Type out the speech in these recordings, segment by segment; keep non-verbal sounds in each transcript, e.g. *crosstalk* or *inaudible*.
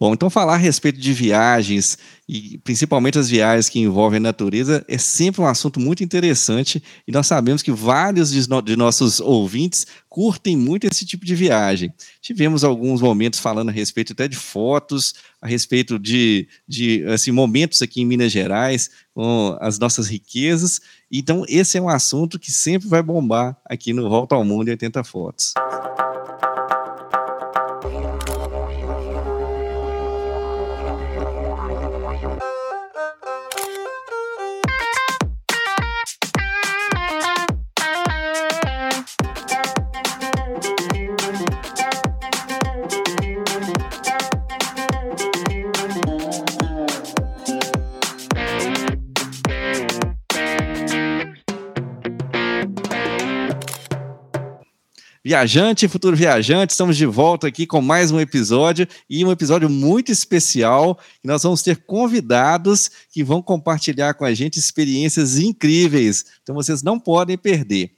Bom, então falar a respeito de viagens e principalmente as viagens que envolvem a natureza é sempre um assunto muito interessante e nós sabemos que vários de, no de nossos ouvintes curtem muito esse tipo de viagem. Tivemos alguns momentos falando a respeito até de fotos, a respeito de, de assim, momentos aqui em Minas Gerais com as nossas riquezas. Então esse é um assunto que sempre vai bombar aqui no Volta ao Mundo em 80 Fotos. Viajante, futuro viajante, estamos de volta aqui com mais um episódio e um episódio muito especial. Nós vamos ter convidados que vão compartilhar com a gente experiências incríveis. Então vocês não podem perder.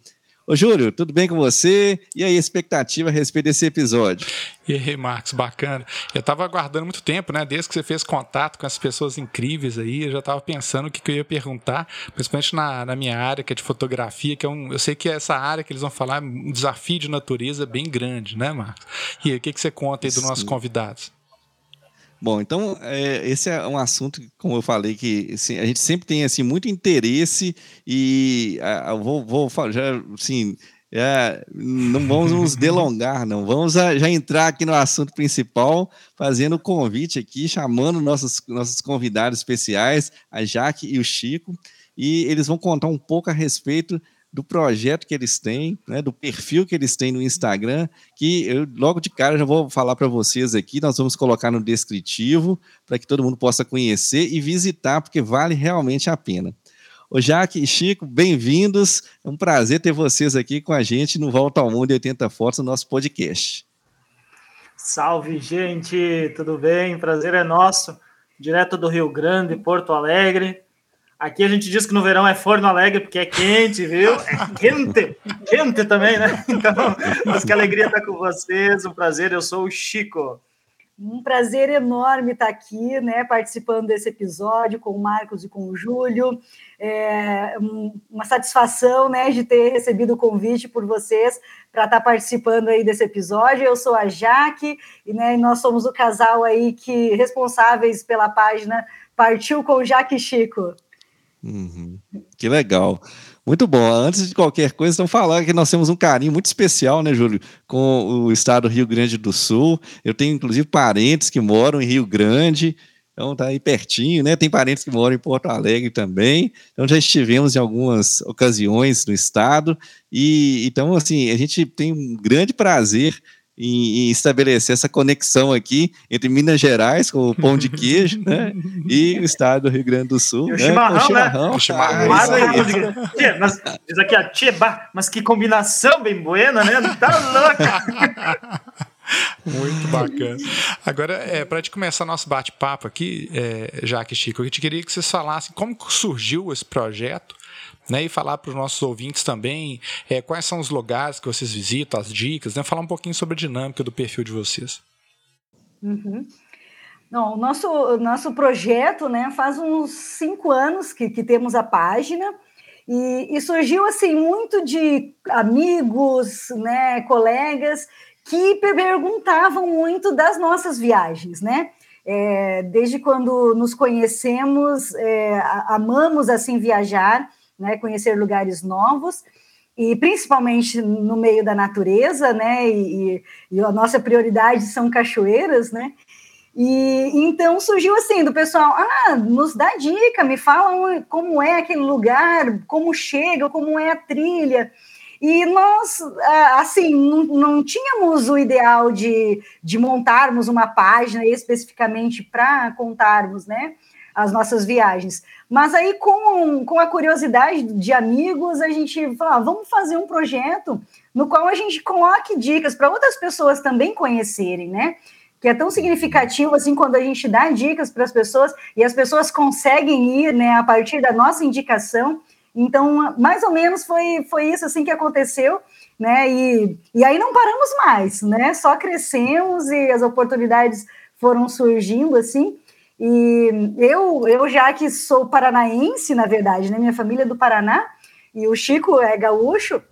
Ô, Júlio, tudo bem com você? E aí, a expectativa a respeito desse episódio? E aí, Marcos, bacana. Eu estava aguardando muito tempo, né? Desde que você fez contato com as pessoas incríveis aí, eu já estava pensando o que, que, eu ia perguntar, principalmente na, na, minha área, que é de fotografia, que é um. Eu sei que essa área que eles vão falar é um desafio de natureza bem grande, né, Marcos? E aí, o que, que você conta aí dos nossos convidados? Bom, então é, esse é um assunto, como eu falei, que assim, a gente sempre tem assim muito interesse e a, vou, vou já assim é, não vamos nos delongar, não. Vamos a, já entrar aqui no assunto principal, fazendo o convite aqui, chamando nossos, nossos convidados especiais, a Jaque e o Chico, e eles vão contar um pouco a respeito do projeto que eles têm, né, do perfil que eles têm no Instagram, que eu logo de cara já vou falar para vocês aqui, nós vamos colocar no descritivo para que todo mundo possa conhecer e visitar, porque vale realmente a pena. O Jaque e Chico, bem-vindos. É um prazer ter vocês aqui com a gente no Volta ao Mundo 80 Fotos, no nosso podcast. Salve, gente, tudo bem? Prazer é nosso. Direto do Rio Grande, Porto Alegre. Aqui a gente diz que no verão é forno alegre porque é quente, viu? É quente, quente também, né? *laughs* Então, mas que alegria estar com vocês, um prazer. Eu sou o Chico. Um prazer enorme estar aqui, né, participando desse episódio com o Marcos e com o Júlio. É uma satisfação, né, de ter recebido o convite por vocês para estar participando aí desse episódio. Eu sou a Jaque e, né, nós somos o casal aí que responsáveis pela página Partiu com Jaque Chico. Uhum. Que legal. Muito bom. Antes de qualquer coisa, estão falando que nós temos um carinho muito especial, né, Júlio, com o estado do Rio Grande do Sul. Eu tenho, inclusive, parentes que moram em Rio Grande, então tá aí pertinho, né? Tem parentes que moram em Porto Alegre também. Então já estivemos em algumas ocasiões no estado. E então, assim, a gente tem um grande prazer em, em, estabelecer essa conexão aqui entre Minas Gerais, com o pão de queijo, né? E o estado do Rio Grande do Sul. E o né, chimarrão, o chimarrão, né? O chimarrão. Ah, mas, diz aqui, ó, tcheba, mas que combinação bem buena, né? Tá louca! Muito bacana. Agora, é, para a gente começar nosso bate-papo aqui, é, Jaque e Chico, eu te queria que vocês falassem como surgiu esse projeto né, e falar para os nossos ouvintes também é, quais são os lugares que vocês visitam, as dicas, né, falar um pouquinho sobre a dinâmica do perfil de vocês. Uhum. Não, o nosso, nosso projeto né, faz uns cinco anos que, que temos a página e, e surgiu assim muito de amigos, né, colegas que perguntavam muito das nossas viagens, né? É, desde quando nos conhecemos, é, amamos assim viajar né, conhecer lugares novos e principalmente no meio da natureza, né? E, e, a nossa prioridade são cachoeiras, né? E então surgiu assim do pessoal, ah, nos dá dica, me falam como é aquele lugar, como chega, como é a trilha. E nós, assim, não, não tínhamos o ideal de, de montarmos uma página especificamente para contarmos, né? As nossas viagens. Mas aí, com, com a curiosidade de amigos, a gente falou: ah, vamos fazer um projeto no qual a gente coloque dicas para outras pessoas também conhecerem, né? Que é tão significativo assim quando a gente dá dicas para as pessoas e as pessoas conseguem ir, né, a partir da nossa indicação. Então, mais ou menos foi, foi isso assim que aconteceu, né? E, e aí não paramos mais, né? Só crescemos e as oportunidades foram surgindo assim. E eu, eu já que sou paranaense, na verdade, né? Minha família é do Paraná, e o Chico é gaúcho.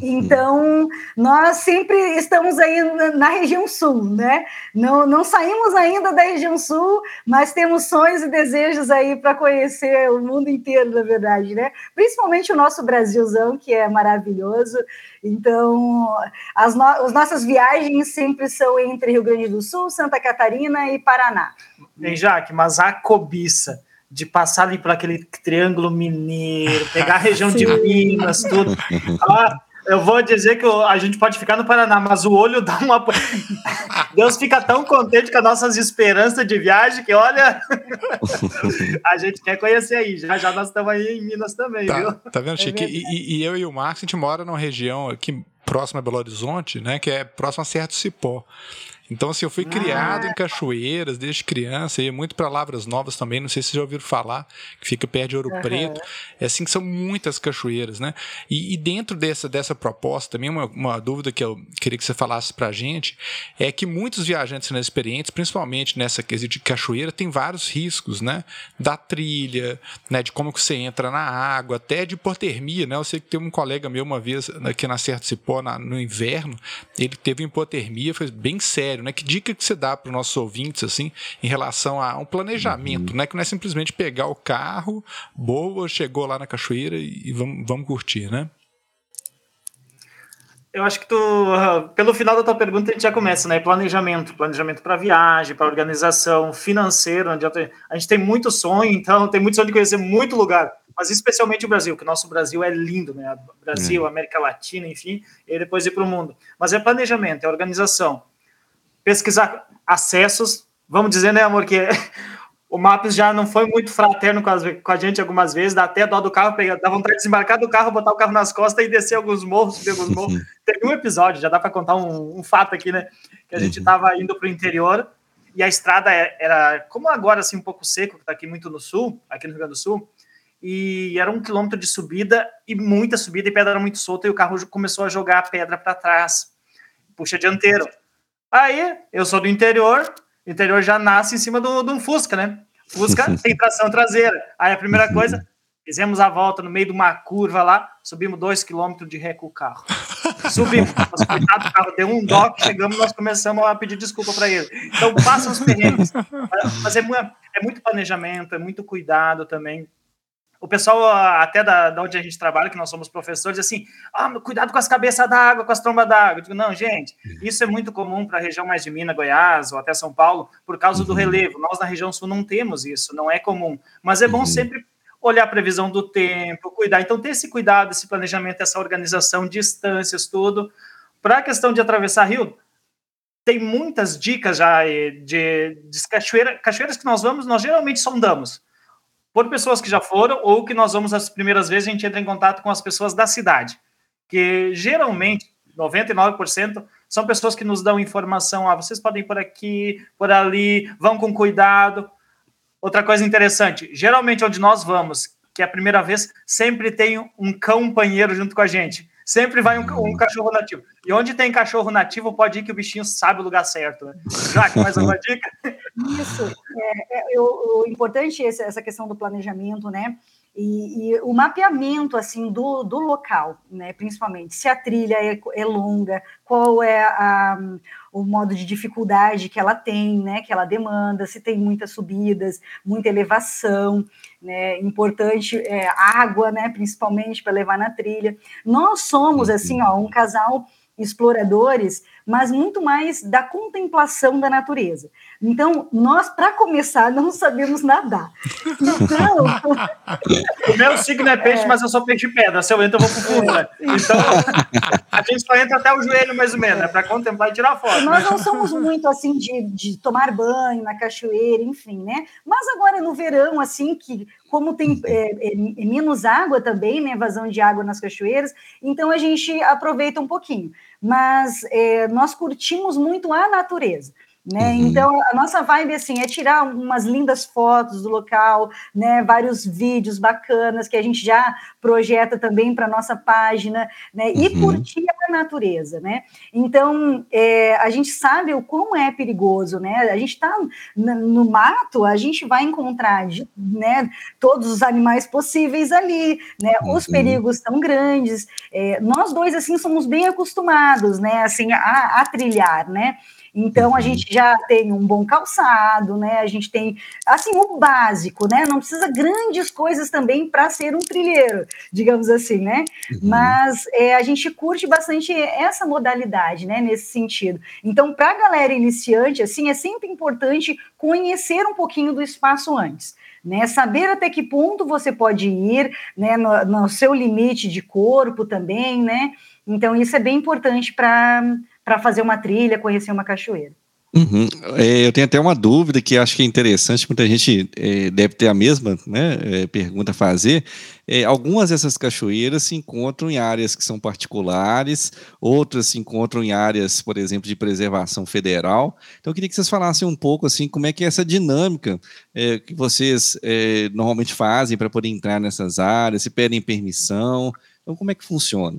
Então, nós sempre estamos aí na região sul, né? Não, não saímos ainda da região sul, mas temos sonhos e desejos aí para conhecer o mundo inteiro, na verdade, né? Principalmente o nosso Brasilzão, que é maravilhoso. Então, as, no as nossas viagens sempre são entre Rio Grande do Sul, Santa Catarina e Paraná. Bem, Jaque, mas a cobiça de passar ali por aquele triângulo mineiro, pegar a região de Minas, tudo. Ah, *laughs* eu vou dizer que a gente pode ficar no Paraná, mas o olho dá uma. *laughs* Deus fica tão contente com as nossas esperanças de viagem que, olha, *laughs* a gente quer conhecer aí. Já já nós estamos aí em Minas também, tá, viu? Tá vendo, Chico? É e, e, eu e o Marcos, a gente mora numa região aqui próxima a Belo Horizonte, né? Que é próxima a Certo Cipó. Então, assim, eu fui criado em ah. cachoeiras desde criança, ia muito para Lavras Novas também, não sei se vocês já ouviram falar, que fica perto de Ouro uhum. Preto. É assim que são muitas cachoeiras, né? E, e dentro dessa, dessa proposta, também uma, uma, dúvida que eu queria que você falasse pra gente, é que muitos viajantes inexperientes, principalmente nessa quesito de cachoeira, tem vários riscos, né? Da trilha, né? De como que você entra na água, até de hipotermia, né? Eu sei que tem um colega meu uma vez aqui na Serra do Cipó, na, no inverno, ele teve hipotermia, foi bem sério né? Que dica que você dá para os nossos ouvintes, assim, em relação a um planejamento, uhum. né? Que não é simplesmente pegar o carro, boa, chegou lá na cachoeira e, e vamos, vamos curtir, né? Eu acho que tu, pelo final da tua pergunta, a gente já começa, né? Planejamento, planejamento para viagem, para organização, financeiro, onde a gente tem muito sonho, então tem muito sonho de conhecer muito lugar, mas especialmente o Brasil, que o nosso Brasil é lindo, né? Brasil, é. América Latina, enfim, e depois ir para o mundo. Mas é planejamento, é organização pesquisar acessos. Vamos dizer, né, amor, que *laughs* o Maps já não foi muito fraterno com, as, com, a gente algumas vezes, dá até dó do carro, pegar, dá vontade de desembarcar do carro, botar o carro nas costas e descer alguns morros, subir alguns morros. Teve um episódio, já dá para contar um, um, fato aqui, né? Que a gente estava uhum. indo para o interior e a estrada é, era, como agora, assim, um pouco seco, que está aqui muito no sul, aqui no Rio Grande do Sul, e era um quilômetro de subida e muita subida e pedra muito solta e o carro começou a jogar a pedra para trás, puxa dianteiro. Aí, eu sou do interior, o interior já nasce em cima de um Fusca, né? Fusca *laughs* tem tração traseira. Aí a primeira coisa, fizemos a volta no meio de uma curva lá, subimos dois quilômetros de ré com o carro. Subimos, *laughs* mas coitado do carro deu um dó, chegamos, nós começamos a pedir desculpa para ele. Então, passa os perrengues. Mas é, é muito planejamento, é muito cuidado também o pessoal até da, da onde a gente trabalha, que nós somos professores, assim, ah, cuidado com as cabeças d'água, com as trombas d'água. Eu digo, não, gente, isso é muito comum para a região mais de Minas, Goiás ou até São Paulo, por causa do uhum. relevo. Nós na região sul não temos isso, não é comum. Mas é bom uhum. sempre olhar a previsão do tempo, cuidar. Então, ter esse cuidado, esse planejamento, essa organização, distâncias, tudo. Para a questão de atravessar rio, tem muitas dicas já eh, de, de cachoeira, cachoeiras que nós vamos, nós geralmente sondamos por pessoas que já foram ou que nós vamos as primeiras vezes, a gente entra em contato com as pessoas da cidade, que geralmente 99% são pessoas que nos dão informação, ah, vocês podem ir por aqui, por ali, vão com cuidado. Outra coisa interessante, geralmente onde nós vamos, que é a primeira vez, sempre tem um companheiro junto com a gente. Sempre vai um, um, cachorro nativo. E onde tem cachorro nativo, pode ir que o bichinho sabe o lugar certo. Né? Jaque, mais alguma *laughs* dica? Isso. É, é, eu, o importante é essa questão do planejamento, né? E, e, o mapeamento assim do, do local, né, principalmente se a trilha é, é longa, qual é a, o modo de dificuldade que ela tem, né, que ela demanda, se tem muitas subidas, muita elevação, né, importante é, água, né, principalmente para levar na trilha. Nós somos assim, ó, um casal exploradores, mas muito mais da contemplação da natureza. Então, nós, para começar, não sabemos nadar. Então. *laughs* o meu signo é peixe, é. mas eu sou peixe pedra. Se eu entro, eu vou pro fundo. Né? Então, a gente só entra até o joelho, mais ou menos, né? para contemplar e tirar foto. Nós não somos muito assim de, de tomar banho na cachoeira, enfim, né? Mas agora no verão, assim, que como tem é, é, é, menos água também, né, vazão de água nas cachoeiras, então a gente aproveita um pouquinho. Mas é, nós curtimos muito a natureza. Né? Uhum. Então a nossa vibe assim é tirar umas lindas fotos do local, né? Vários vídeos bacanas que a gente já projeta também para nossa página, né? E uhum. curtir a natureza, né? Então é, a gente sabe o quão é perigoso, né? A gente está no mato, a gente vai encontrar, né? Todos os animais possíveis ali, né? Uhum. Os perigos são grandes. É, nós dois assim somos bem acostumados, né? Assim a, a trilhar, né? Então a uhum. gente já tem um bom calçado, né? A gente tem assim o básico, né? Não precisa grandes coisas também para ser um trilheiro, digamos assim, né? Uhum. Mas é, a gente curte bastante essa modalidade, né? Nesse sentido. Então, para a galera iniciante, assim, é sempre importante conhecer um pouquinho do espaço antes. Né, saber até que ponto você pode ir, né, no, no seu limite de corpo também, né? Então, isso é bem importante para para fazer uma trilha, conhecer uma cachoeira. Uhum. É, eu tenho até uma dúvida que acho que é interessante, muita gente é, deve ter a mesma né, é, pergunta a fazer. É, algumas dessas cachoeiras se encontram em áreas que são particulares, outras se encontram em áreas, por exemplo, de preservação federal. Então, eu queria que vocês falassem um pouco assim, como é que é essa dinâmica é, que vocês é, normalmente fazem para poder entrar nessas áreas, se pedem permissão. Então, como é que funciona?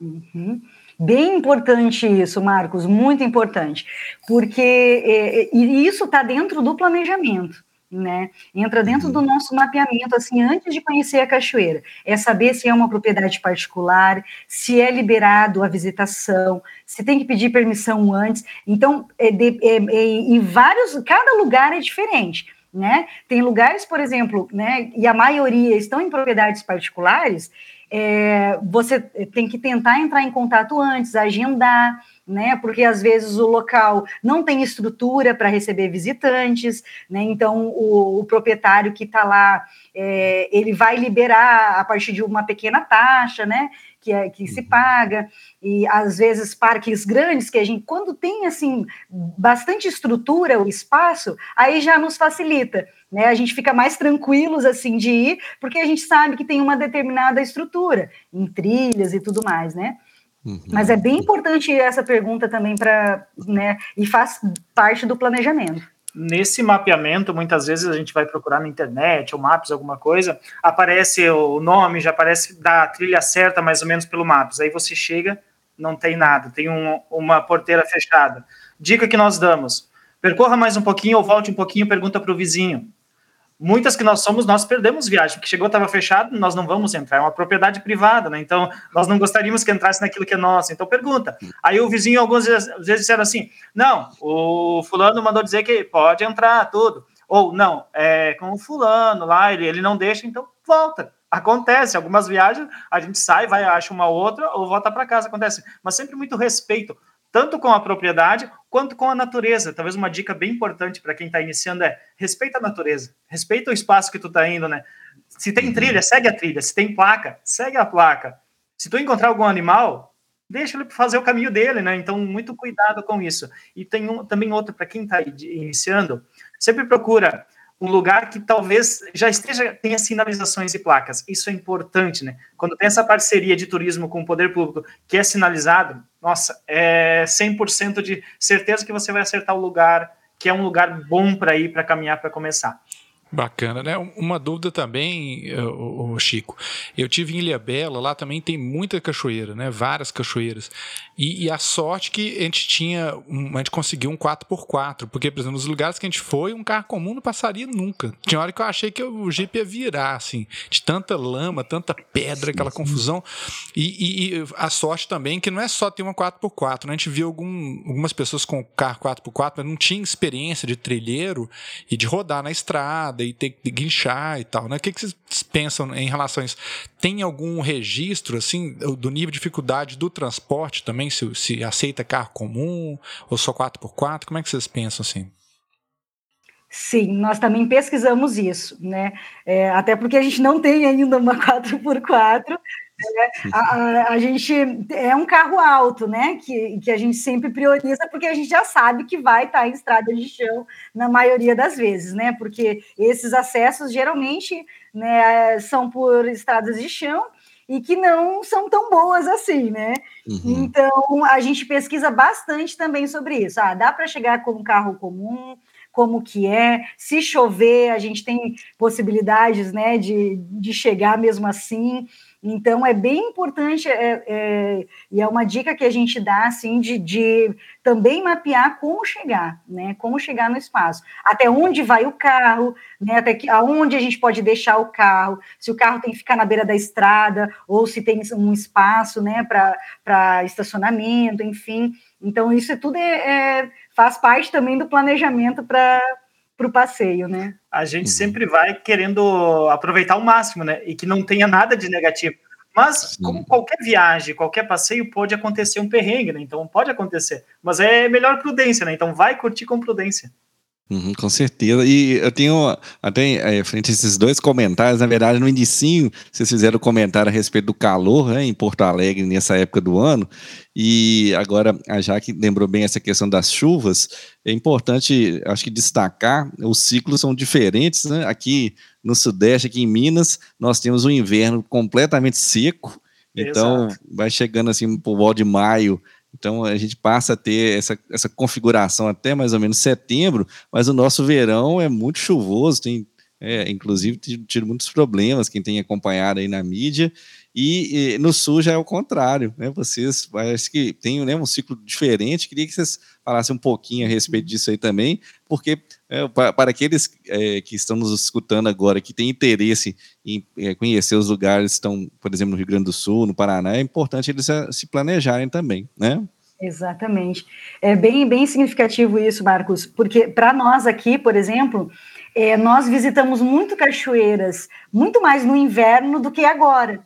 Uhum. Bem importante isso, Marcos, muito importante, porque é, é e isso está dentro do planejamento. Né? Entra dentro do nosso mapeamento, assim, antes de conhecer a cachoeira. É saber se é uma propriedade particular, se é liberado a visitação, se tem que pedir permissão antes. Então, é de, é, é, em vários, cada lugar é diferente. Né? Tem lugares, por exemplo, né, e a maioria estão em propriedades particulares, é, você tem que tentar entrar em contato antes, agendar, né? Porque às vezes o local não tem estrutura para receber visitantes, né? Então o, o proprietário que está lá, é, ele vai liberar a partir de uma pequena taxa, né? Que, é, que se uhum. paga, e às vezes parques grandes, que a gente, quando tem assim bastante estrutura, o espaço, aí já nos facilita né? A gente fica mais tranquilos assim de ir, porque a gente sabe que tem uma determinada estrutura em trilhas e tudo mais, né? Uhum. Mas é bem importante essa pergunta também para, né? E faz parte do planejamento. Nesse mapeamento, muitas vezes a gente vai procurar na internet ou Maps, alguma coisa, aparece o nome, já aparece da trilha certa, mais ou menos pelo Maps. Aí você chega, não tem nada, tem um, uma porteira fechada. Dica que nós damos: percorra mais um pouquinho ou volte um pouquinho, pergunta para o vizinho muitas que nós somos, nós perdemos viagem, porque chegou, estava fechado, nós não vamos entrar, é uma propriedade privada, né? Então, nós não gostaríamos que entrasse naquilo que é nosso. Então, pergunta. Aí o vizinho, algumas vezes, vezes disseram assim: não, o fulano mandou dizer que pode entrar, tudo. Ou, não, é com o fulano lá, ele, ele não deixa, então volta. Acontece, algumas viagens a gente sai, vai, acha uma outra, ou volta para casa, acontece. Mas sempre muito respeito tanto com a propriedade quanto com a natureza. Talvez uma dica bem importante para quem está iniciando é respeita a natureza, respeita o espaço que tu está indo, né? Se tem trilha, segue a trilha. Se tem placa, segue a placa. Se tu encontrar algum animal, deixa ele fazer o caminho dele, né? Então, muito cuidado com isso. E tem um, também outro para quem está iniciando, sempre procura um lugar que talvez já esteja tenha sinalizações e placas. Isso é importante, né? Quando tem essa parceria de turismo com o poder público que é sinalizado, nossa, é 100% de certeza que você vai acertar o lugar, que é um lugar bom para ir para caminhar para começar. Bacana, né? Uma dúvida também, o Chico. Eu tive em Ilha Bela, lá também tem muita cachoeira, né? Várias cachoeiras. E, e, a sorte que a gente tinha, um, a gente conseguiu um 4x4, porque, por exemplo, nos lugares que a gente foi, um carro comum não passaria nunca. Tinha hora que eu achei que o Jeep ia virar, assim, de tanta lama, tanta pedra, aquela confusão. E, e, a sorte também que não é só ter uma 4x4, né? A gente viu algum, algumas pessoas com carro 4x4, mas não tinha experiência de trilheiro e de rodar na estrada e ter que guinchar e tal, né? O que, que vocês pensam em relação a isso? Tem algum registro, assim, do nível de dificuldade do transporte também? se, se aceita carro comum ou só 4x4? Como é que vocês pensam assim? Sim, nós também pesquisamos isso, né? É, até porque a gente não tem ainda uma *laughs* 4x4. A, a, a, gente é um carro alto, né? Que, que a gente sempre prioriza, porque a gente já sabe que vai estar em estrada de chão na maioria das vezes, né? Porque esses acessos geralmente né, são por estradas de chão e que não são tão boas assim, né? Uhum. Então, a gente pesquisa bastante também sobre isso. Ah, dá para chegar com um carro comum, como que é, se chover, a gente tem possibilidades, né, de, de chegar mesmo assim. Então, é bem importante, é, é, e é uma dica que a gente dá, assim, de, de, também mapear como chegar, né? Como chegar no espaço. Até onde vai o carro, né? Até que, aonde a gente pode deixar o carro, se o carro tem que ficar na beira da estrada, ou se tem um espaço, né, para estacionamento, enfim. Então, isso tudo é, é faz parte também do planejamento para para o passeio, né? A gente uhum. sempre vai querendo aproveitar o máximo, né? E que não tenha nada de negativo. Mas, Sim. como qualquer viagem, qualquer passeio, pode acontecer um perrengue, né? Então, pode acontecer. Mas é melhor prudência, né? Então, vai curtir com prudência. Uhum, com certeza. E eu tenho até é, frente a esses dois comentários, na verdade, no inicinho, vocês fizeram comentário a respeito do calor né, em Porto Alegre nessa época do ano. E agora a Jaque lembrou bem essa questão das chuvas. É importante, acho que destacar, os ciclos são diferentes, né? Aqui no Sudeste, aqui em Minas, nós temos um inverno completamente seco. Então, Exato. vai chegando assim por volta de maio, então a gente passa a ter essa, essa configuração até mais ou menos setembro, mas o nosso verão é muito chuvoso, tem é, inclusive tido muitos problemas, quem tem acompanhado aí na mídia, e, e, no sul já é o contrário, né? Vocês parece que tem né, um ciclo diferente. Queria que vocês falassem um pouquinho a respeito disso aí também, porque é, para, para, aqueles é, que estão nos escutando agora, que têm interesse em é, conhecer os lugares que estão, por exemplo, no Rio Grande do Sul, no Paraná, é importante eles se planejarem também, né? Exatamente. É bem, bem significativo isso, Marcos, porque para nós aqui, por exemplo, é, nós visitamos muito cachoeiras, muito mais no inverno do que agora.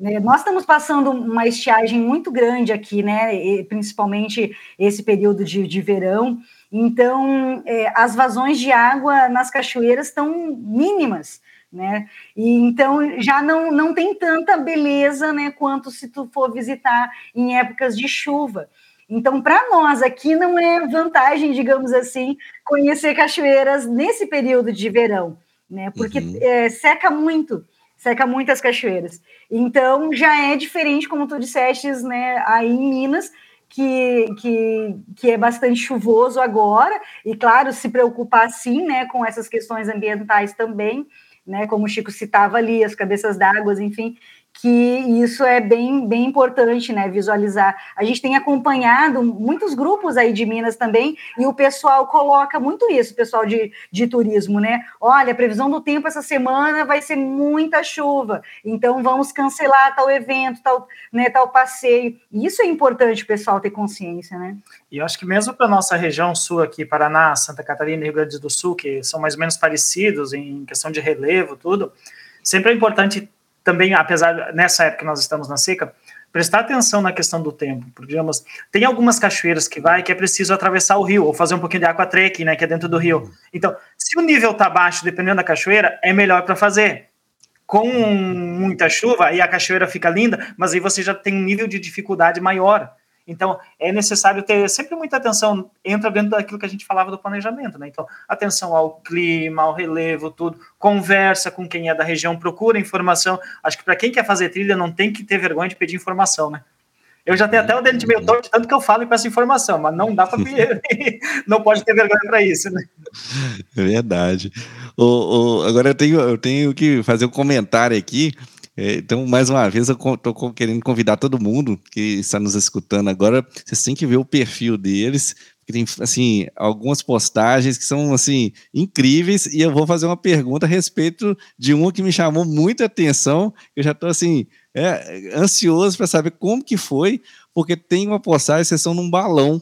Né? Nós estamos passando uma estiagem muito grande aqui, né? E, principalmente esse período de, de verão. Então, é, as vazões de água nas cachoeiras estão mínimas, né? E então já não, não tem tanta beleza, né? Quanto se tu for visitar em épocas de chuva. Então, para nós aqui não é vantagem, digamos assim, conhecer cachoeiras nesse período de verão, né? Porque uhum. é, seca muito seca muitas cachoeiras. Então já é diferente, como tu disseste, né, aí em Minas, que, que, que é bastante chuvoso agora, e claro, se preocupar sim né, com essas questões ambientais também, né, como o Chico citava ali, as cabeças d'água, enfim, que isso é bem, bem importante, né, visualizar. A gente tem acompanhado muitos grupos aí de Minas também, e o pessoal coloca muito isso, pessoal de, de turismo, né? Olha, a previsão do tempo essa semana vai ser muita chuva, então vamos cancelar tal evento, tal, né, tal passeio. Isso é importante o pessoal ter consciência, né? E eu acho que mesmo para nossa região sul aqui, Paraná, Santa Catarina e Rio Grande do Sul, que são mais ou menos parecidos em questão de relevo, tudo, sempre é importante também, apesar nessa época que nós estamos na seca, prestar atenção na questão do tempo, porque digamos, tem algumas cachoeiras que vai que é preciso atravessar o rio ou fazer um pouquinho de aqua trekking, né, que é dentro do rio. Então, se o nível tá baixo, dependendo da cachoeira, é melhor para fazer. Com muita chuva, aí a cachoeira fica linda, mas aí você já tem um nível de dificuldade maior. Então, é necessário ter sempre muita atenção, entra dentro daquilo que a gente falava do planejamento, né? Então, atenção ao clima, ao relevo, tudo, conversa com quem é da região, procura informação. Acho que para quem quer fazer trilha, não tem que ter vergonha de pedir informação, né? Eu já tenho até o dente meio torto, tanto que eu falo e peço informação, mas não dá para *laughs* não pode ter vergonha para isso, né? Verdade. O, o, agora eu tenho, eu tenho que fazer um comentário aqui então, mais uma vez, eu estou querendo convidar todo mundo que está nos escutando agora. Vocês têm que ver o perfil deles, que tem assim algumas postagens que são assim incríveis. E eu vou fazer uma pergunta a respeito de uma que me chamou muita atenção. Eu já estou assim é, ansioso para saber como que foi, porque tem uma postagem, vocês estão num balão.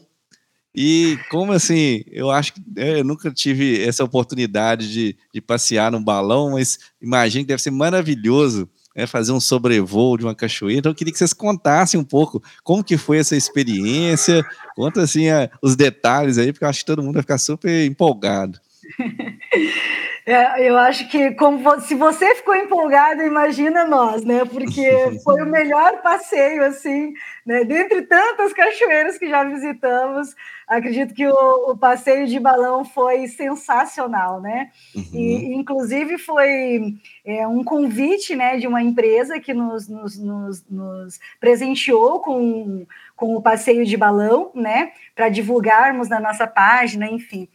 E como assim, eu acho que é, eu nunca tive essa oportunidade de, de passear num balão, mas imagino que deve ser maravilhoso é, fazer um sobrevoo de uma cachoeira. Então, eu queria que vocês contassem um pouco como que foi essa experiência, conta assim a, os detalhes aí, porque eu acho que todo mundo vai ficar super empolgado. *laughs* É, eu acho que como se você ficou empolgado, imagina nós, né? Porque *laughs* foi o melhor passeio, assim, né? Dentre tantas cachoeiras que já visitamos, acredito que o, o passeio de balão foi sensacional, né? Uhum. E inclusive foi é, um convite, né, de uma empresa que nos, nos, nos, nos presenteou com, com o passeio de balão, né? Para divulgarmos na nossa página, enfim.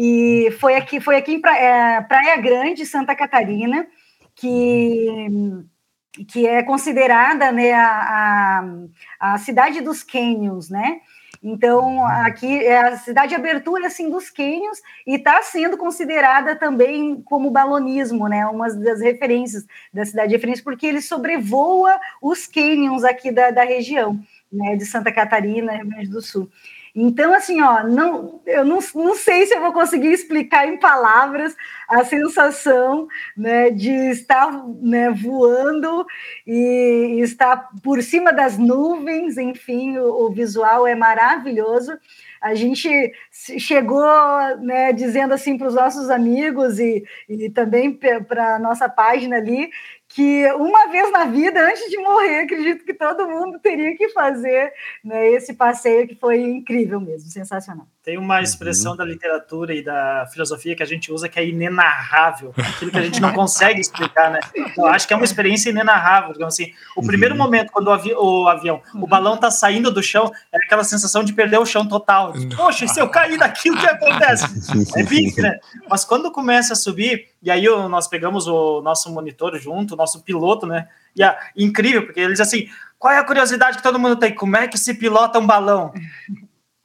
E foi aqui, foi aqui em Praia, é, Praia Grande, Santa Catarina, que, que é considerada né, a, a, a cidade dos cânions, né? Então, aqui é a cidade de abertura assim, dos cânions e está sendo considerada também como balonismo, né? Uma das referências da cidade de referência, porque ele sobrevoa os cânions aqui da, da região, né? De Santa Catarina, Rio Grande do Sul. Então, assim, ó, não, eu não, não sei se eu vou conseguir explicar em palavras a sensação né, de estar né, voando e estar por cima das nuvens, enfim, o, o visual é maravilhoso. A gente chegou né, dizendo assim para os nossos amigos e, e também para a nossa página ali que uma vez na vida, antes de morrer, acredito que todo mundo teria que fazer né, esse passeio que foi incrível mesmo, sensacional. Tem uma expressão uhum. da literatura e da filosofia que a gente usa que é inenarrável, aquilo que a gente não *laughs* consegue explicar, né? Eu acho que é uma experiência inenarrável, digamos assim. O primeiro uhum. momento, quando o, avi o avião, o balão está saindo do chão, é aquela sensação de perder o chão total. Poxa, e se eu cair daqui, o que acontece? *laughs* É pique, né? Mas quando começa a subir, e aí nós pegamos o nosso monitor junto, o nosso piloto, né? E é incrível, porque eles assim, qual é a curiosidade que todo mundo tem? Como é que se pilota um balão?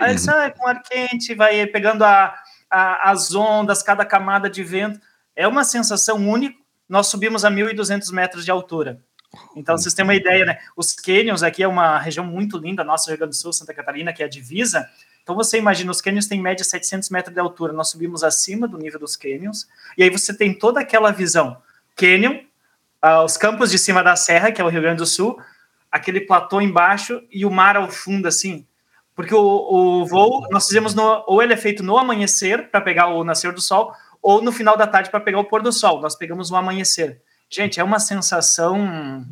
Aí eles, ah, com ar quente, vai pegando a, a, as ondas, cada camada de vento. É uma sensação única. Nós subimos a 1.200 metros de altura. Então, vocês têm uma ideia, né? Os canyons aqui é uma região muito linda, nossa Rio Grande do Sul, Santa Catarina, que é a divisa. Então você imagina, os cânions têm média 700 metros de altura, nós subimos acima do nível dos cânions, e aí você tem toda aquela visão. Cânion, uh, os campos de cima da serra, que é o Rio Grande do Sul, aquele platô embaixo e o mar ao fundo, assim. Porque o, o voo, nós fizemos, no, ou ele é feito no amanhecer, para pegar o nascer do sol, ou no final da tarde para pegar o pôr do sol. Nós pegamos o amanhecer. Gente, é uma sensação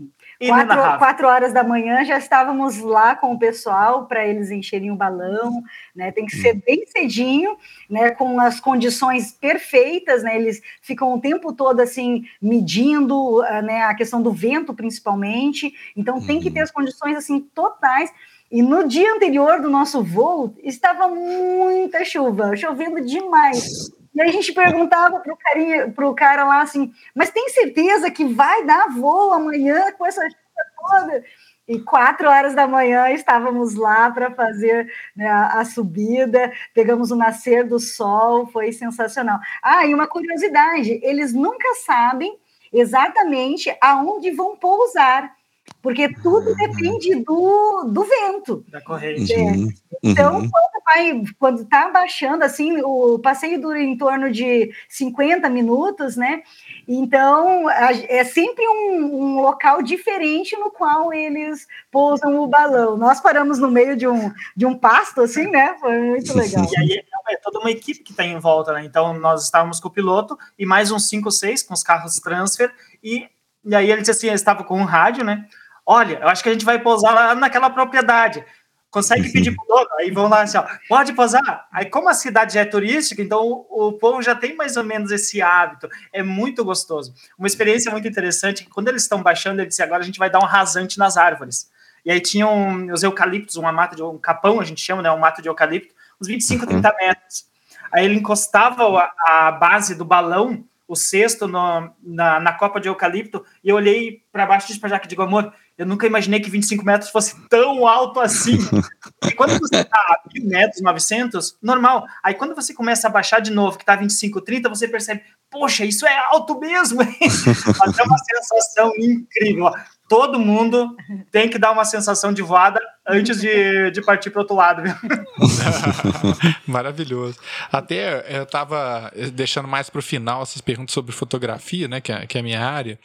Quatro, quatro, horas da manhã já estávamos lá com o pessoal para eles encherem o balão, né? Tem que ser hum. bem cedinho, né? Com as condições perfeitas, né? Eles ficam o tempo todo assim medindo, ah, né? A questão do vento, principalmente. Então tem que ter uhum. as condições assim totais. E no dia anterior do nosso voo estava muita chuva, chovendo demais. E aí a gente perguntava para o pro cara lá assim, mas tem certeza que vai dar voo amanhã com essa chuva toda? E quatro horas da manhã estávamos lá para fazer né, a, subida, pegamos o nascer do sol, foi sensacional. Ah, e uma curiosidade: eles nunca sabem exatamente aonde vão pousar porque tudo depende do, do vento. Da corrente. É. Uhum. Então, uhum. quando vai, quando está baixando, assim, o passeio dura em torno de 50 minutos, né? Então, é sempre um, um, local diferente no qual eles pousam o balão. Nós paramos no meio de um, de um pasto, assim, né? Foi muito legal. *laughs* E aí é toda uma equipe que está em volta, né? Então, nós estávamos com o piloto e mais uns 5 ou 6 com os carros transfer e e aí ele disse assim, ele estava com um rádio, né? Olha, eu acho que a gente vai pousar lá naquela propriedade. Consegue uhum. pedir para o dono? Aí vão lá assim, ó, pode pousar? Aí, como a cidade já é turística, então o, o povo já tem mais ou menos esse hábito. É muito gostoso. Uma experiência muito interessante, que quando eles estão baixando, ele disse, agora a gente vai dar um rasante nas árvores. E aí tinham os eucaliptos, uma mata de um capão, a gente chama, né? Um mato de eucalipto, uns 25, 30 uhum. metros. Aí ele encostava a, a base do balão o cesto no, na, na copa de eucalipto, e eu olhei para baixo e disse para Jaque, digo, amor, eu nunca imaginei que 25 metros fosse tão alto assim. *laughs* e quando você está a 1000 metros, 900, normal. Aí quando você começa a baixar de novo, que está 25, 30, você percebe, poxa, isso é alto mesmo. Mas *laughs* é uma sensação incrível. Todo mundo tem que dar uma sensação de voada antes de, de partir para o outro lado. Viu? *laughs* Maravilhoso. Até eu estava deixando mais para o final essas perguntas sobre fotografia, né, que é, que é a minha área.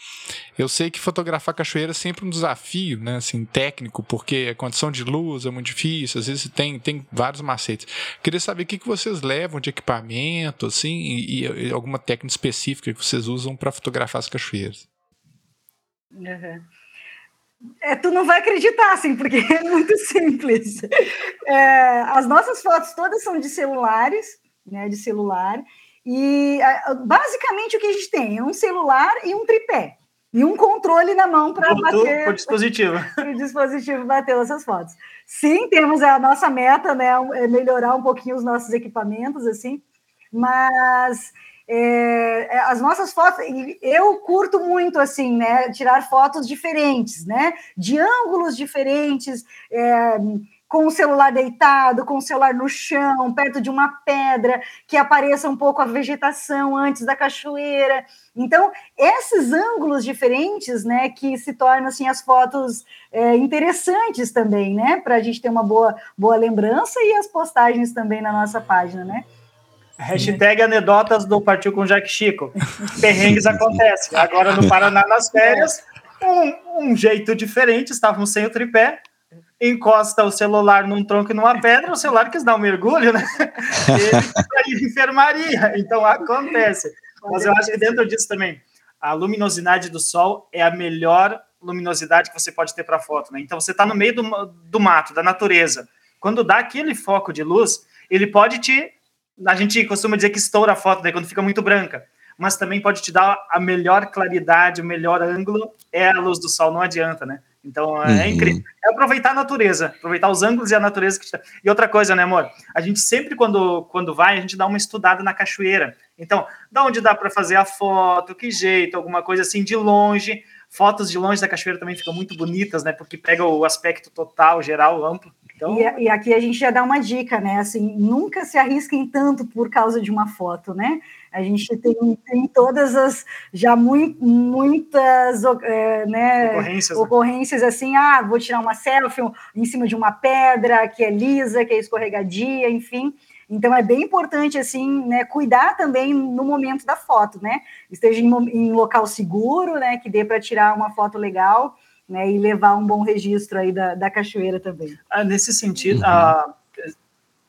Eu sei que fotografar cachoeira é sempre um desafio, né, assim, técnico, porque a condição de luz é muito difícil, às vezes tem, tem vários macetes. Queria saber o que, que vocês levam de equipamento, assim, e, e alguma técnica específica que vocês usam para fotografar as cachoeiras. Uhum. É, tu não vai acreditar, assim, porque *laughs* é muito simples. É, as nossas fotos todas são de celulares, né, de celular, e basicamente o que a gente tem é um celular e um tripé, e um controle na mão para bater... o dispositivo. *laughs* o dispositivo bater essas fotos. Sim, temos a nossa meta, né, é melhorar um pouquinho os nossos equipamentos, assim, mas é, é, as nossas fotos, eu curto muito assim, né? Tirar fotos diferentes, né? De ângulos diferentes, é, com o celular deitado, com o celular no chão, perto de uma pedra, que apareça um pouco a vegetação antes da cachoeira. Então, esses ângulos diferentes, né, que se tornam assim as fotos é, interessantes também, né? Para a gente ter uma boa, boa lembrança e as postagens também na nossa página, né? Hashtag anedotas do Partiu com Jack Chico. *laughs* Perrengues acontecem. Agora no Paraná, nas férias, um, um, jeito diferente, estávamos sem o tripé, encosta o celular num tronco e numa pedra, o celular quis dar um mergulho, né? *laughs* Ele de enfermaria, então acontece. Mas eu acho que dentro disso também, a luminosidade do sol é a melhor luminosidade que você pode ter para foto, né? Então você está no meio do, do mato, da natureza. Quando dá aquele foco de luz, ele pode te a gente costuma dizer que estoura a foto, daí quando fica muito branca. Mas também pode te dar a melhor claridade, o melhor ângulo, é a luz do sol, não adianta, né? Então é uhum. incrível. É aproveitar a natureza, aproveitar os ângulos e a natureza que E outra coisa, né, amor? A gente sempre, quando, quando vai, a gente dá uma estudada na cachoeira. Então, da onde dá para fazer a foto, que jeito, alguma coisa assim de longe. Fotos de longe da cachoeira também ficam muito bonitas, né? Porque pega o aspecto total, geral, amplo. Então... E, e, aqui a gente já dá uma dica, né? Assim, nunca se arrisquem tanto por causa de uma foto, né? A gente tem, tem todas as já muitas é, né, ocorrências, ocorrências né? assim, ah, vou tirar uma selfie em cima de uma pedra que é lisa, que é escorregadia, enfim. Então é bem importante assim, né, cuidar também no momento da foto, né? Esteja em, em local seguro, né, que dê para tirar uma foto legal né, e levar um bom registro aí da, da cachoeira também. Ah, nesse sentido, uhum. ah,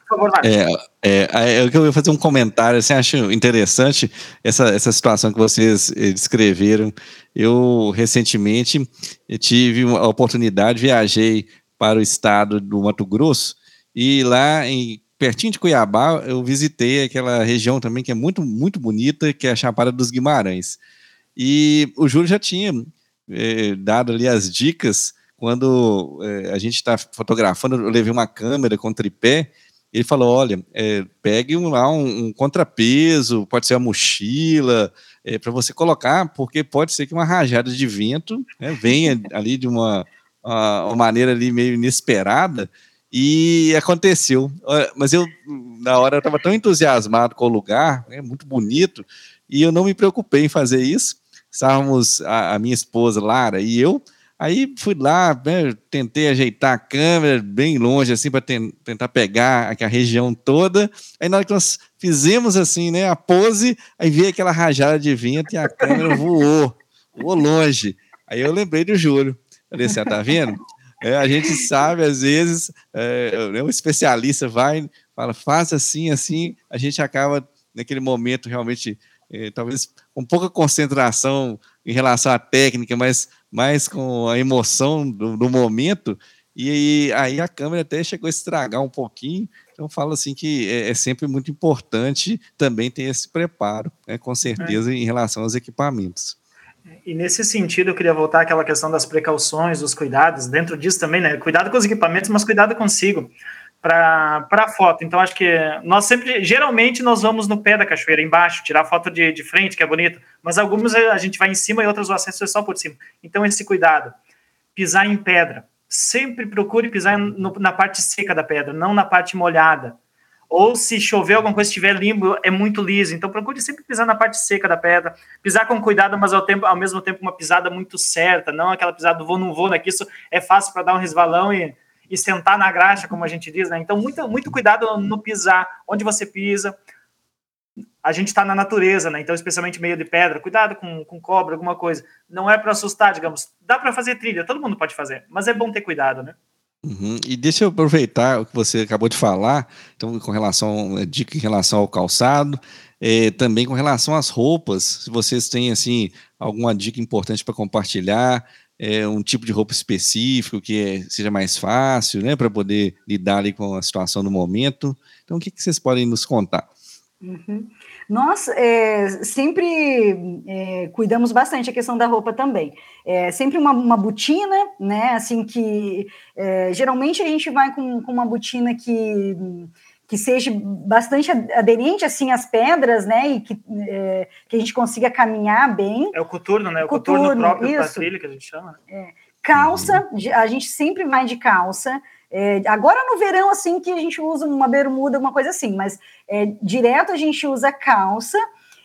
por favor, é, é, é, eu ia fazer um comentário, assim, acho interessante essa, essa situação que vocês eh, descreveram. Eu, recentemente, eu tive a oportunidade, viajei para o estado do Mato Grosso, e lá em pertinho de Cuiabá, eu visitei aquela região também que é muito, muito bonita, que é a Chapada dos Guimarães. E o Júlio já tinha é, dado ali as dicas quando é, a gente está fotografando, eu levei uma câmera com tripé, ele falou, olha, é, pegue um, lá um, um, contrapeso, pode ser uma mochila, para você colocar, porque pode ser que uma rajada de vento né, venha ali de uma, uma, maneira ali meio inesperada, e aconteceu. Mas eu, na hora, estava tão entusiasmado com o lugar, né, muito bonito, e eu não me preocupei em fazer isso, estávamos a, a minha esposa Lara e eu. Aí fui lá, né, tentei ajeitar a câmera bem longe, assim, para ten tentar pegar a, região toda. Aí na hora que nós fizemos assim, né, a pose, aí veio aquela rajada de vento e a câmera voou, voou longe. Aí eu lembrei do Júlio. Falei assim, ah, tá vendo? É, a gente sabe, às vezes, é, né, um especialista vai, fala, faça assim, assim, a gente acaba, naquele momento, realmente é, talvez com pouca concentração em relação à técnica, mas mais com a emoção do, do momento, e aí a câmera até chegou a estragar um pouquinho, então falo assim que é, é sempre muito importante também ter esse preparo, né, com certeza, em relação aos equipamentos. E nesse sentido, eu queria voltar àquela questão das precauções, dos cuidados, dentro disso também, né? Cuidado com os equipamentos, mas cuidado consigo para foto. Então, acho que nós sempre, geralmente, nós vamos no pé da cachoeira, embaixo, tirar foto de, de frente, que é bonito, mas algumas a gente vai em cima e outras o acesso é só por cima. Então, esse cuidado. Pisar em pedra. Sempre procure pisar no, na parte seca da pedra, não na parte molhada. ou se chover alguma coisa estiver limpo, é muito liso. Então procure sempre pisar na parte seca da pedra, pisar com cuidado, mas ao, tempo, ao mesmo tempo uma pisada muito certa, não aquela pisada do vou não vou, né? Que isso é fácil para dar um resvalão e, e sentar na graxa, como a gente diz, né? Então muito, muito cuidado no pisar, onde você pisa. A gente está na natureza, né? Então, especialmente meio de pedra, cuidado com, com cobra, alguma coisa. Não é para assustar, digamos. Dá para fazer trilha, todo mundo pode fazer, mas é bom ter cuidado, né? Uhum. E deixa eu aproveitar o que você acabou de falar, então, com relação, dica em relação ao calçado, é, também com relação às roupas, se vocês têm, assim, alguma dica importante para compartilhar, é, um tipo de roupa específico que é, seja mais fácil, né, para poder lidar ali com a situação do momento. Então, o que, que vocês podem nos contar? Uhum. Nós é, sempre é, cuidamos bastante a questão da roupa também. É, sempre uma, uma botina, né? Assim que é, geralmente a gente vai com, com, uma botina que, que seja bastante aderente assim às pedras, né? E que, é, que a gente consiga caminhar bem. É o coturno, né? O coturno, coturno próprio para trilha que a gente chama. Né? É. Calça, a gente sempre vai de calça. É, agora no verão, assim, que a gente usa uma bermuda, uma coisa assim, mas é, direto a gente usa calça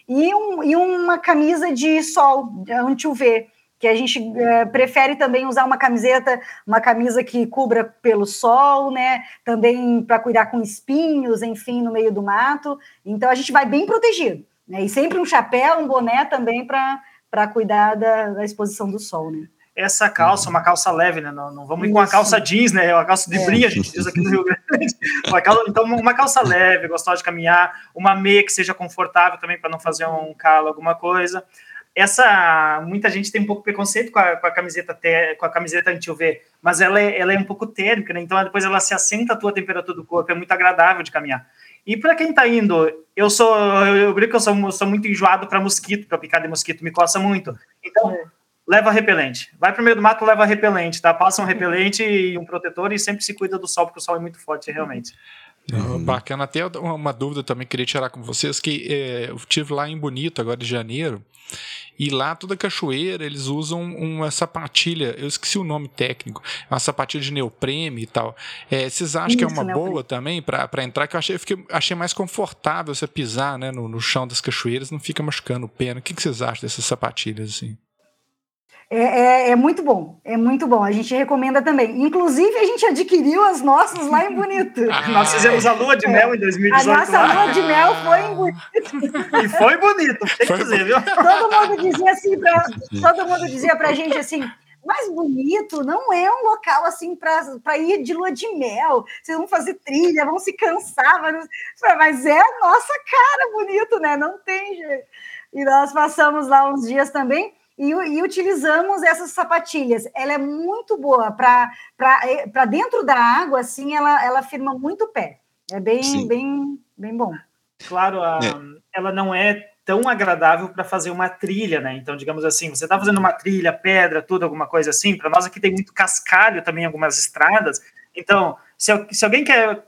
e, um, e uma camisa de sol, anti-UV, que a gente é, prefere também usar uma camiseta, uma camisa que cubra pelo sol, né? Também para cuidar com espinhos, enfim, no meio do mato. Então a gente vai bem protegido, né? E sempre um chapéu, um boné também para cuidar da, da exposição do sol, né? essa calça, uma calça leve, né? Não, não vamos ir com uma calça jeans, né? Uma calça de é. brinha, a gente diz aqui no Rio Grande. *laughs* Uma calça, então, uma calça leve, gostosa de caminhar, uma meia que seja confortável também para não fazer um calo, alguma coisa. Essa, muita gente tem um pouco preconceito com a, com a camiseta com a camiseta anti-UV, mas ela é, ela é um pouco térmica, né? Então depois ela se assenta a tua temperatura do corpo, é muito agradável de caminhar. E para quem está indo, eu sou, eu, eu brinco que eu sou, sou muito enjoado para mosquito, para picar de mosquito, me coça muito. Então, é leva repelente. Vai pro meio do mato, leva repelente, tá? Passa um repelente e um protetor e sempre se cuida do sol, porque o sol é muito forte, realmente. *laughs* Uhum. Bacana, até uma dúvida também queria tirar com vocês, que é, eu tive lá em Bonito, agora de janeiro, e lá toda cachoeira eles usam uma sapatilha, eu esqueci o nome técnico, uma sapatilha de neoprene e tal. É, vocês acham Isso, que é uma neoprene. boa também para entrar? Que eu achei, eu fiquei, achei mais confortável você pisar né, no, no chão das cachoeiras, não fica machucando o pé. O que, que vocês acham dessas sapatilhas assim? É, é, é, muito bom, é muito bom. A gente recomenda também. Inclusive, a gente adquiriu as nossas lá em Bonito. Ah, Nós fizemos a lua de mel em 2018. A nossa lá. lua de mel foi em Bonito. E foi bonito, tem que dizer, viu? Todo mundo dizia assim, pra, todo mundo dizia pra gente assim. Mas bonito não é um local assim para ir de lua de mel. Vocês vão fazer trilha, vão se cansar, mas, mas é a nossa cara bonito, né? Não tem jeito. E nós passamos lá uns dias também e, e, utilizamos essas sapatilhas. Ela é muito boa para é, dentro da água, assim, ela, ela firma muito o pé. É bem, bem, bem bom. Claro, a, é. ela não é tão agradável para fazer uma trilha, né? Então, digamos assim, você está fazendo uma trilha, pedra, tudo, alguma coisa assim. Para nós aqui tem muito cascalho também, algumas estradas. Então, se, se alguém quer,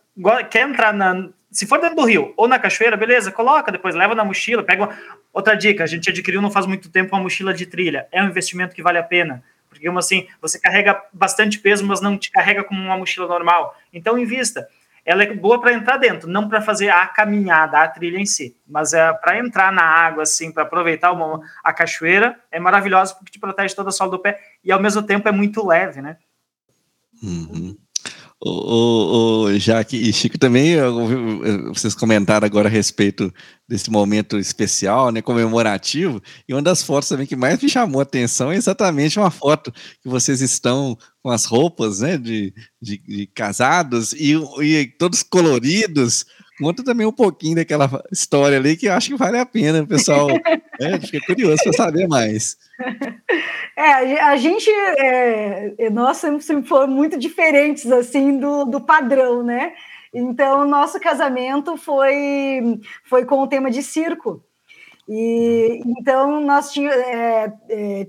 quer entrar na, se for dentro do rio ou na cachoeira, beleza, coloca, depois leva na mochila, pega. Uma... Outra dica, a gente adquiriu não faz muito tempo uma mochila de trilha. É um investimento que vale a pena. Porque, assim, você carrega bastante peso, mas não te carrega como uma mochila normal. Então, invista. Ela é boa para entrar dentro, não para fazer a caminhada, a trilha em si. Mas é para entrar na água, assim, para aproveitar uma, a cachoeira, é maravilhosa porque te protege toda a sola do pé e, ao mesmo tempo, é muito leve, né? Uhum. O, o, Jaque e Chico também, vocês comentaram agora a respeito desse momento especial, né, comemorativo, e uma das fotos também que mais me chamou a atenção é exatamente uma foto que vocês estão com as roupas, né, de, de, de casados e, e todos coloridos, Conta também um pouquinho daquela história ali que eu acho que vale a pena, pessoal. *laughs* é, fiquei curioso para saber mais. É, a gente, é, nós sempre fomos muito diferentes assim do, do padrão, né? Então, nosso casamento foi, foi com o tema de circo. E então nós tínhamos, é, é,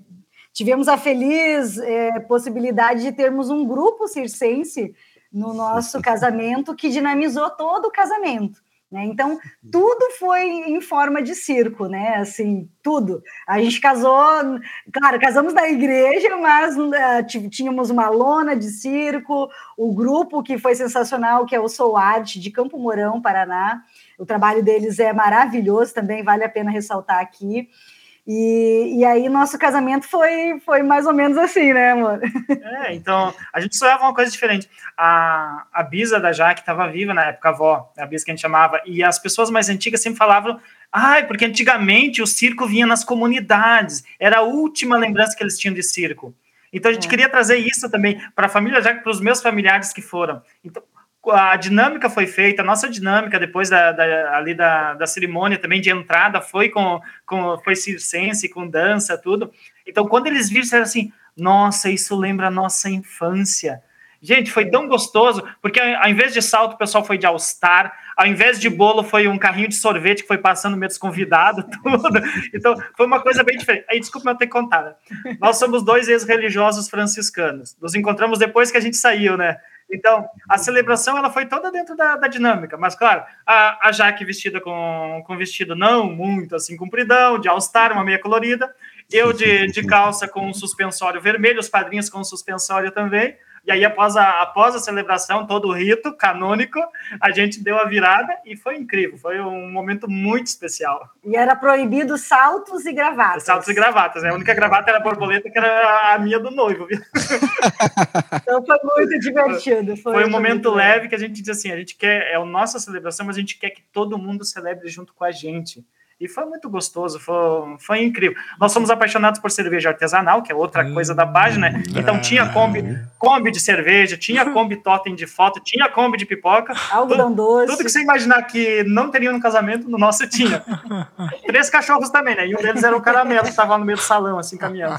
tivemos a feliz é, possibilidade de termos um grupo circense no nosso *laughs* casamento que dinamizou todo o casamento. Né? Então, tudo foi em forma de circo, né? Assim, tudo. A gente casou, claro, casamos na igreja, mas uh, tínhamos uma lona de circo, o grupo que foi sensacional, que é o Soul Art, de Campo Mourão, Paraná. O trabalho deles é maravilhoso, também vale a pena ressaltar aqui. E, e aí nosso casamento foi, foi mais ou menos assim, né, amor? É, então a gente sonhava uma coisa diferente. A, a Bisa da Jaque estava viva na época, a avó, a Bisa que a gente chamava, e as pessoas mais antigas sempre falavam, ai, porque antigamente o circo vinha nas comunidades, era a última lembrança que eles tinham de circo. Então a gente é. queria trazer isso também para a família Jaque, para os meus familiares que foram. Então, a dinâmica foi feita, a nossa dinâmica depois da, da, ali da, da cerimônia também de entrada foi com, com foi circense, com dança, tudo. Então, quando eles viram, disseram assim, nossa, isso lembra a nossa infância. Gente, foi tão gostoso, porque ao invés de salto, o pessoal foi de All-Star, ao invés de bolo, foi um carrinho de sorvete que foi passando meio desconvidado, *laughs* tudo. Então, foi uma coisa bem diferente. Aí, desculpa eu ter contado. Nós somos dois ex-religiosos franciscanos. Nos encontramos depois que a gente saiu, né? Então, a celebração ela foi toda dentro da, da dinâmica, mas claro, a, a Jaque vestida com, com vestido não muito assim compridão, de all-star, uma meia colorida, eu de, de calça com um suspensório vermelho, os padrinhos com um suspensório também, e aí, após a, após a celebração, todo o rito canônico, a gente deu a virada e foi incrível. Foi um momento muito especial. E era proibido saltos e gravatas. Saltos e gravatas. Né? A única gravata era a borboleta, que era a minha do noivo. *laughs* então foi muito divertido. Foi, foi um momento leve que a gente diz assim: a gente quer, é a nossa celebração, mas a gente quer que todo mundo celebre junto com a gente. E foi muito gostoso, foi, foi incrível. Nós somos apaixonados por cerveja artesanal, que é outra coisa da página. Né? Então tinha Kombi, Kombi de cerveja, tinha *laughs* Kombi totem de foto, tinha Kombi de pipoca. Algodão doce. Tudo que você imaginar que não teria no casamento, no nosso tinha. *laughs* Três cachorros também, né? E um deles era o caramelo, que estava no meio do salão, assim, caminhando.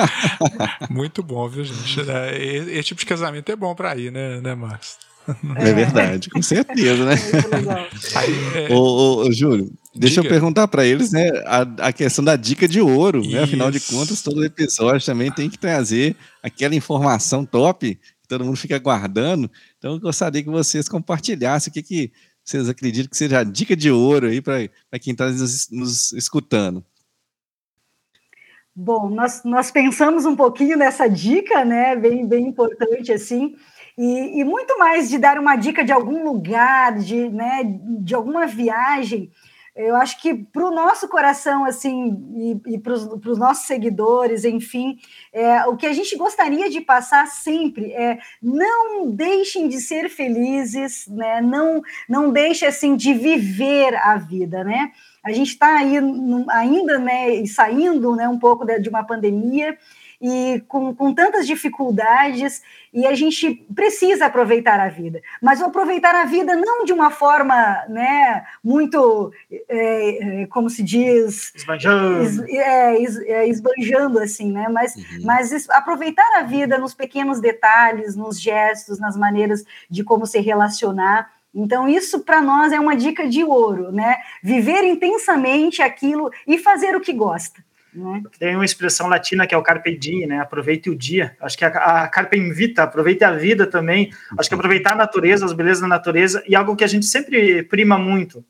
*laughs* Muito bom, viu, gente? É, esse tipo de casamento é bom para ir, né, né, Marcos? *laughs* É verdade, com certeza, né? *laughs* É... Ô, ô, Júlio, deixa Diga. eu perguntar para eles, né, a, a, questão da dica de ouro, Isso. né? Afinal de contas, todo episódio também tem que trazer aquela informação top que todo mundo fica guardando. Então, eu gostaria que vocês compartilhassem o que, que vocês acreditam que seja a dica de ouro aí para quem está nos, nos escutando. Bom, nós, nós pensamos um pouquinho nessa dica, né? Bem, bem importante assim. E, e, muito mais de dar uma dica de algum lugar, de, né, de alguma viagem, eu acho que para o nosso coração, assim, e, e para os nossos seguidores, enfim, é, o que a gente gostaria de passar sempre é não deixem de ser felizes, né? Não, não deixem assim de viver a vida, né? A gente está aí ainda, né, saindo, né, um pouco de uma pandemia e com, com tantas dificuldades, e a gente precisa aproveitar a vida. Mas aproveitar a vida não de uma forma né, muito, é, é como se diz... Esbanjando. Es, é, es, é, esbanjando, assim, né? Mas, uhum. mas aproveitar a vida nos pequenos detalhes, nos gestos, nas maneiras de como se relacionar, então, isso para nós é uma dica de ouro, né? Viver intensamente aquilo e fazer o que gosta. Né? Tem uma expressão latina que é o carpe diem, né? Aproveite o dia. Acho que a, a carpe invita, aproveite a vida também. Acho que aproveitar a natureza, as belezas da natureza e algo que a gente sempre prima muito.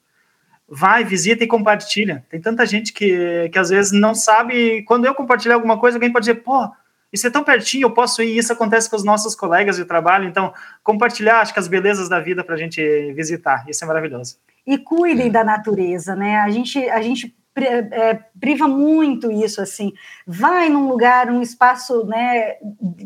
Vai, visita e compartilha. Tem tanta gente que, que às vezes não sabe. Quando eu compartilhar alguma coisa, alguém pode dizer, pô, isso é tão pertinho, eu posso ir. Isso acontece com os nossos colegas de trabalho. Então, compartilhar, acho que as belezas da vida para a gente visitar. Isso é maravilhoso. E cuidem da natureza, né? A gente, a gente priva muito isso assim. Vai num lugar um espaço né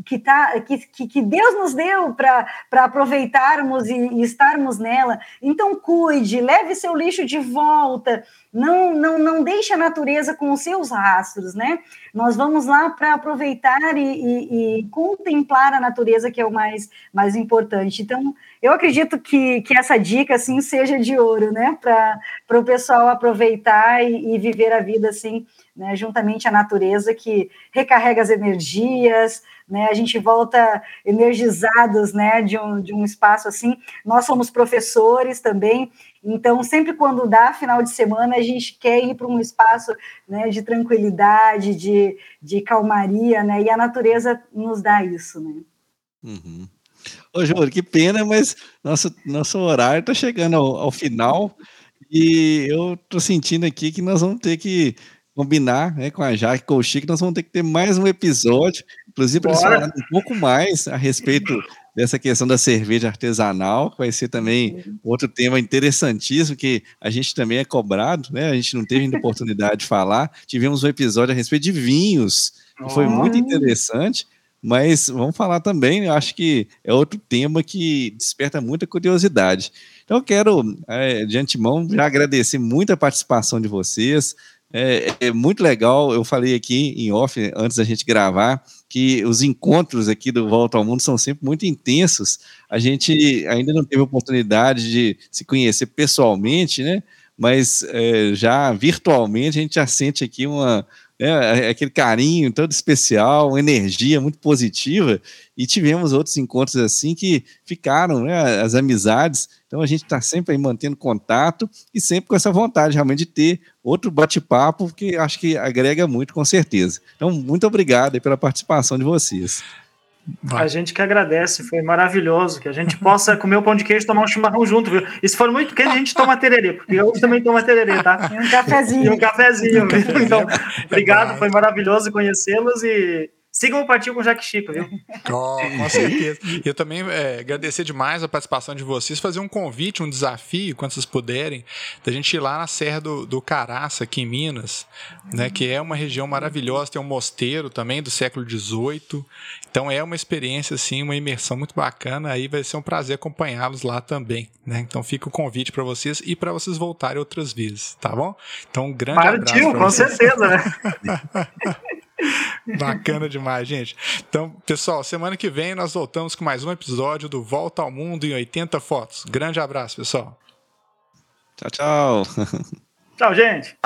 que tá que, que Deus nos deu para aproveitarmos e, e, estarmos nela. Então cuide leve seu lixo de volta não não não deixe a natureza com os seus rastros né nós vamos lá para aproveitar e, e, e contemplar a natureza que é o mais mais importante então eu acredito que, que essa dica assim seja de ouro, né? Para o pessoal aproveitar e, e, viver a vida assim, né? Juntamente à natureza que recarrega as energias, né? A gente volta energizados, né? De um, de um espaço assim. Nós somos professores também, então sempre quando dá final de semana a gente quer ir para um espaço né, de tranquilidade, de, de calmaria, né? E a natureza nos dá isso, né? Uhum. Ô, Júlio, que pena, mas nosso, nosso horário está chegando ao, ao, final e eu estou sentindo aqui que nós vamos ter que combinar né, com a Jaque com o Chico, nós vamos ter que ter mais um episódio, inclusive para eles falarem um pouco mais a respeito dessa questão da cerveja artesanal, que vai ser também outro tema interessantíssimo, que a gente também é cobrado, né? A gente não teve ainda oportunidade de falar. Tivemos um episódio a respeito de vinhos, que foi muito interessante. Mas vamos falar também, eu acho que é outro tema que desperta muita curiosidade. Então, eu quero, é, de antemão, já agradecer muito a participação de vocês. É, é, muito legal. Eu falei aqui em off, antes da gente gravar, que os encontros aqui do Volta ao Mundo são sempre muito intensos. A gente ainda não teve oportunidade de se conhecer pessoalmente, né? Mas é, já virtualmente a gente já sente aqui uma, né, aquele carinho todo especial, uma energia muito positiva, e tivemos outros encontros assim que ficaram, né, as amizades. Então a gente está sempre aí mantendo contato e sempre com essa vontade realmente de ter outro bate-papo, que acho que agrega muito, com certeza. Então, muito obrigado pela participação de vocês. Vai. A gente que agradece, foi maravilhoso. Que a gente possa comer o pão de queijo e tomar um chimarrão junto, viu? E se for muito quente, a gente toma tererê, porque eu também tomo tererê, tá? E um cafezinho. E um cafezinho? *laughs* Então, obrigado, foi maravilhoso conhecê-los e Sigam o Partiu com o Jack Chico, viu? *laughs* Oh, com certeza. E eu também é, agradecer demais a participação de vocês, fazer um convite, um desafio, quando vocês puderem, da gente ir lá na Serra do, do Caraça, aqui em Minas, né, que é uma região maravilhosa, tem um mosteiro também do século XVIII. Então é uma experiência, assim, uma imersão muito bacana. Aí vai ser um prazer acompanhá-los lá também. Né? Então fica o convite para vocês e para vocês voltarem outras vezes, tá bom? Então um grande Partiu, abraço. com vocês. certeza, né? *laughs* *laughs* Bacana demais, gente. Então, pessoal, semana que vem nós voltamos com mais um episódio do Volta ao Mundo em 80 Fotos. Grande abraço, pessoal. Tchau, tchau. Tchau, gente.